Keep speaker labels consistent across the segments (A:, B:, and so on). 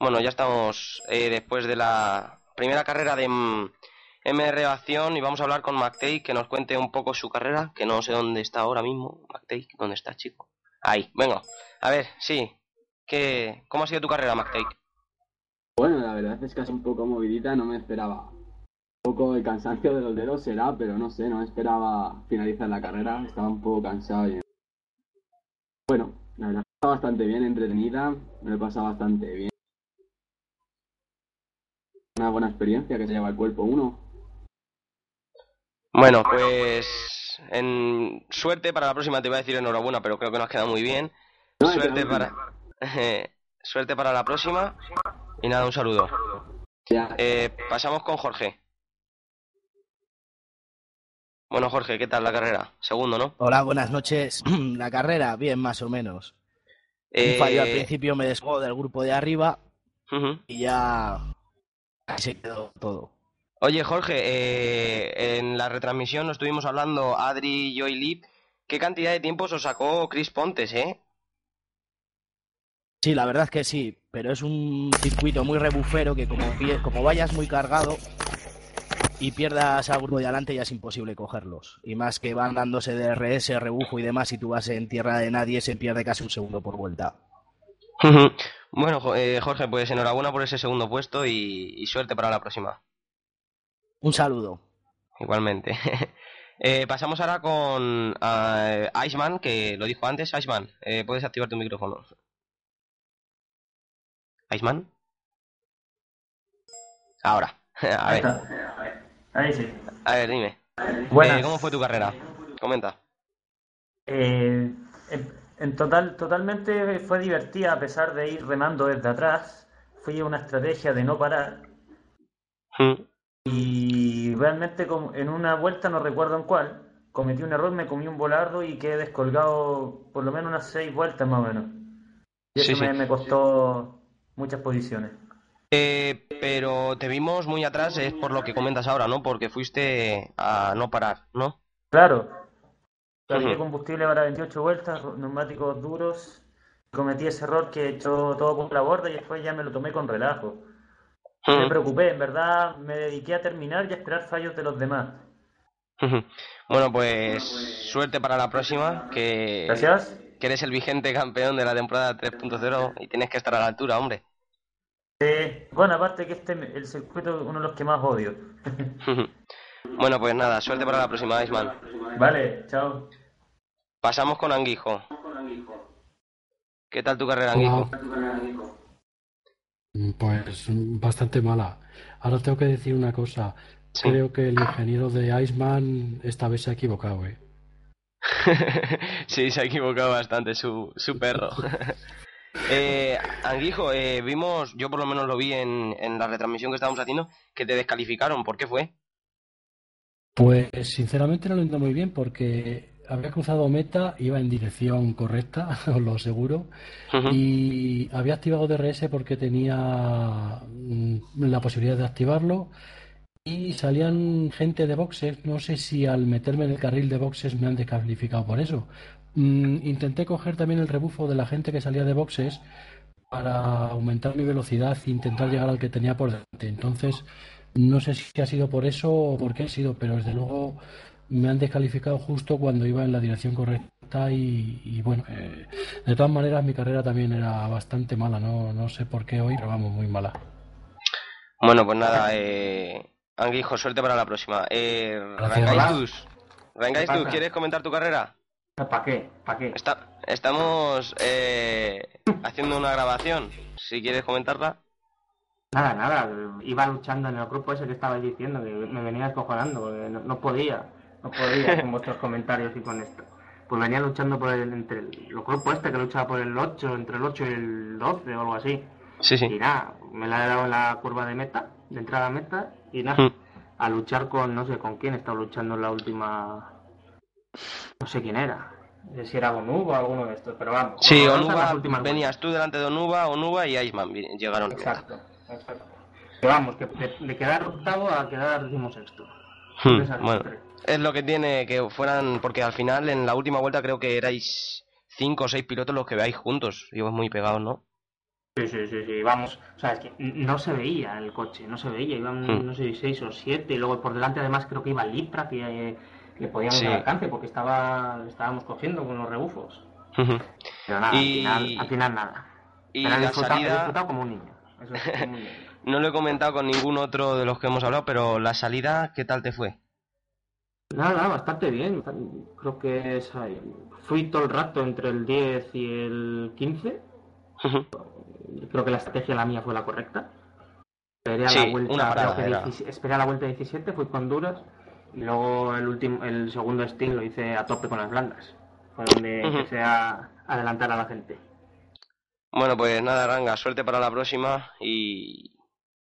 A: Bueno, ya estamos eh, después de la primera carrera de MR Acción y vamos a hablar con McTake que nos cuente un poco su carrera, que no sé dónde está ahora mismo. McTake, ¿dónde está, chico? Ahí, venga. A ver, sí. ¿Qué, ¿Cómo ha sido tu carrera, McTake?
B: Bueno, la verdad es que es un poco movidita, no me esperaba. Un poco el cansancio de los dedos será, pero no sé, no esperaba finalizar la carrera, estaba un poco cansado. Y... Bueno, la verdad está bastante bien, entretenida, me lo he pasado bastante bien una buena experiencia que se lleva el cuerpo uno.
A: Bueno, pues en suerte para la próxima te iba a decir enhorabuena, pero creo que nos ha quedado muy bien. suerte para suerte para la próxima y nada, un saludo. Eh, pasamos con Jorge. Bueno, Jorge, ¿qué tal la carrera? Segundo, ¿no?
C: Hola, buenas noches. la carrera, bien, más o menos. Un fallo al eh, principio me despegó del grupo de arriba y ya se quedó todo.
A: Oye, Jorge, eh, en la retransmisión nos estuvimos hablando, Adri, yo y Lip, ¿qué cantidad de tiempo os sacó Chris Pontes, eh?
C: Sí, la verdad es que sí, pero es un circuito muy rebufero que como, como vayas muy cargado y pierdas al grupo de adelante ya es imposible cogerlos. Y más que van dándose de RS, rebufo y demás, y tú vas en tierra de nadie, se pierde casi un segundo por vuelta.
A: Bueno, eh, Jorge, pues enhorabuena por ese segundo puesto y, suerte para la próxima.
C: Un saludo.
A: Igualmente. Eh, pasamos ahora con uh, Iceman, que lo dijo antes. Iceman, eh, puedes activar tu micrófono. Iceman. Ahora. A ver.
D: Ahí sí.
A: A ver, dime. ¿Cómo fue tu carrera? Comenta.
D: Eh, en total, totalmente fue divertida a pesar de ir remando desde atrás. Fue una estrategia de no parar.
A: Hmm.
D: Y realmente en una vuelta, no recuerdo en cuál, cometí un error, me comí un volardo y quedé descolgado por lo menos unas seis vueltas más o menos. Y eso Me, costó muchas posiciones.
A: Eh, pero te vimos muy atrás, es por lo que comentas ahora, ¿no? Porque fuiste a no parar, ¿no?
D: Claro, Había combustible para 28 vueltas, neumáticos duros. Cometí ese error que hecho todo por la borda y después ya me lo tomé con relajo. Me preocupé, en verdad me dediqué a terminar y a esperar fallos de los demás.
A: Bueno, pues suerte para la próxima. Que,
D: Gracias.
A: Que eres el vigente campeón de la temporada 3.0 y tienes que estar a la altura, hombre.
D: Sí, bueno, aparte que este el circuito es uno de los que más odio.
A: bueno, pues nada, suerte para la próxima, Iceman.
D: Vale, chao.
A: Pasamos con Anguijo. ¿Qué tal tu carrera, Anguijo?
E: Mm, pues bastante mala. Ahora tengo que decir una cosa. Creo que el ingeniero de Iceman esta vez se ha equivocado, ¿eh?
A: sí, se ha equivocado bastante su, su perro. eh, Anguijo, eh, vimos, yo por lo menos lo vi en, en la retransmisión que estábamos haciendo, que te descalificaron. ¿Por qué fue?
E: Pues sinceramente no lo entiendo muy bien porque había cruzado meta, iba en dirección correcta, os lo aseguro, y había activado DRS porque tenía mm, la posibilidad de activarlo y salían gente de boxes, no sé si al meterme en el carril de boxes me han descalificado por eso. Mm, intenté coger también el rebufo de la gente que salía de boxes para aumentar mi velocidad e intentar llegar al que tenía por delante. Entonces, no sé si ha sido por eso o por qué ha sido, pero desde luego me han descalificado justo cuando iba en la dirección correcta y, bueno, eh, de todas maneras mi carrera también era bastante mala, no, no sé por qué hoy, pero vamos, muy mala.
A: Bueno, pues nada, eh, Anguijo, suerte para la próxima. Eh, Rangaitus, ¿quieres comentar tu carrera?
F: ¿Para qué? ¿Para qué?
A: estamos eh, haciendo una grabación, si quieres comentarla.
F: Nada, nada, iba luchando en el grupo ese que estabais diciendo, que me venía escojonando, porque no podía no podía con vuestros comentarios y con esto. pues venía luchando por el, entre el, los grupos este que luchaba por el 8, entre el 8 y el 12 o algo así.
A: Sí, sí.
F: Y nada, me la he dado en la curva de meta, de entrada a meta, y nada,
A: Mm.
F: a luchar con, no sé con quién, he estado luchando en la última. No sé quién era. No sé si era Onuba o alguno de estos, pero vamos.
A: Sí, Onuba, venías tú delante de Onuba, Onuba y Iceman llegaron.
F: Exacto, exacto. Pero vamos, que de, de quedar octavo a quedar decimosexto.
A: Hmm,
F: Esas
A: bueno,
F: tres.
A: Es lo que tiene que fueran, porque al final en la última vuelta creo que erais cinco o seis pilotos los que veáis juntos, ibais muy pegados, ¿no?
F: Sí, sí, sí, sí, vamos. O sea, es que no se veía el coche, no se veía. Iban,
A: Hmm.
F: no sé, seis o siete. Y luego por delante, además, creo que iba Lipra, que eh, le podíamos
A: Sí.
F: dar alcance porque estaba, estábamos cogiendo con los rebufos. Pero nada,
A: Y-
F: al, final, al final nada.
A: y
F: Pero
A: la salida-
F: como un niño. Eso es, como un niño.
A: No lo he comentado con ningún otro de los que hemos hablado, pero la salida, ¿qué tal te fue?
F: Nada, nada, bastante bien. Creo que es ahí. fui todo el rato entre el 10 y el 15.
A: Ujú.
F: Creo que la estrategia la mía fue la correcta. Esperé a
A: Sí,
F: la vuelta,
A: una parada
F: creo que
A: era.
F: 17 esperé a la vuelta 17, fui con duras. Y luego el último, el segundo stint lo hice a tope con las blandas. Fue donde empecé a adelantar a la gente.
A: Bueno, pues nada, Ranga, suerte para la próxima y...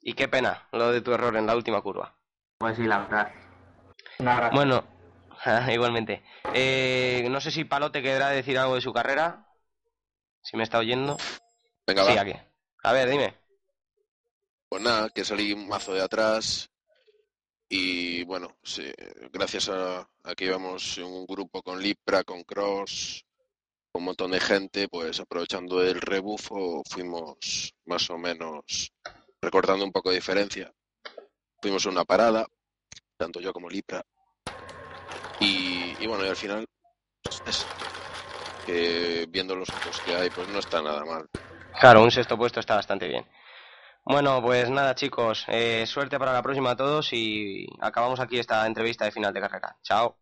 A: y qué pena lo de tu error en la última curva.
F: Pues sí, la verdad.
A: Bueno, igualmente. Eh, no sé si Palote querrá decir algo de su carrera. Si me está oyendo.
G: Venga,
A: Sí,
G: va.
A: aquí. A ver, dime.
G: Pues nada, que salí un mazo de atrás y bueno, sí, gracias a, a que íbamos en un grupo con Lipra, con Cross, con un montón de gente, pues aprovechando el rebufo fuimos más o menos recortando un poco de diferencia. Fuimos a una parada, tanto yo como Lipra. Y, bueno, y al final, pues, que viendo los otros que hay, pues no está nada mal.
A: Claro, un sexto puesto está bastante bien. Bueno, pues nada, chicos. eh, suerte para la próxima a todos y acabamos aquí esta entrevista de final de carrera. Chao.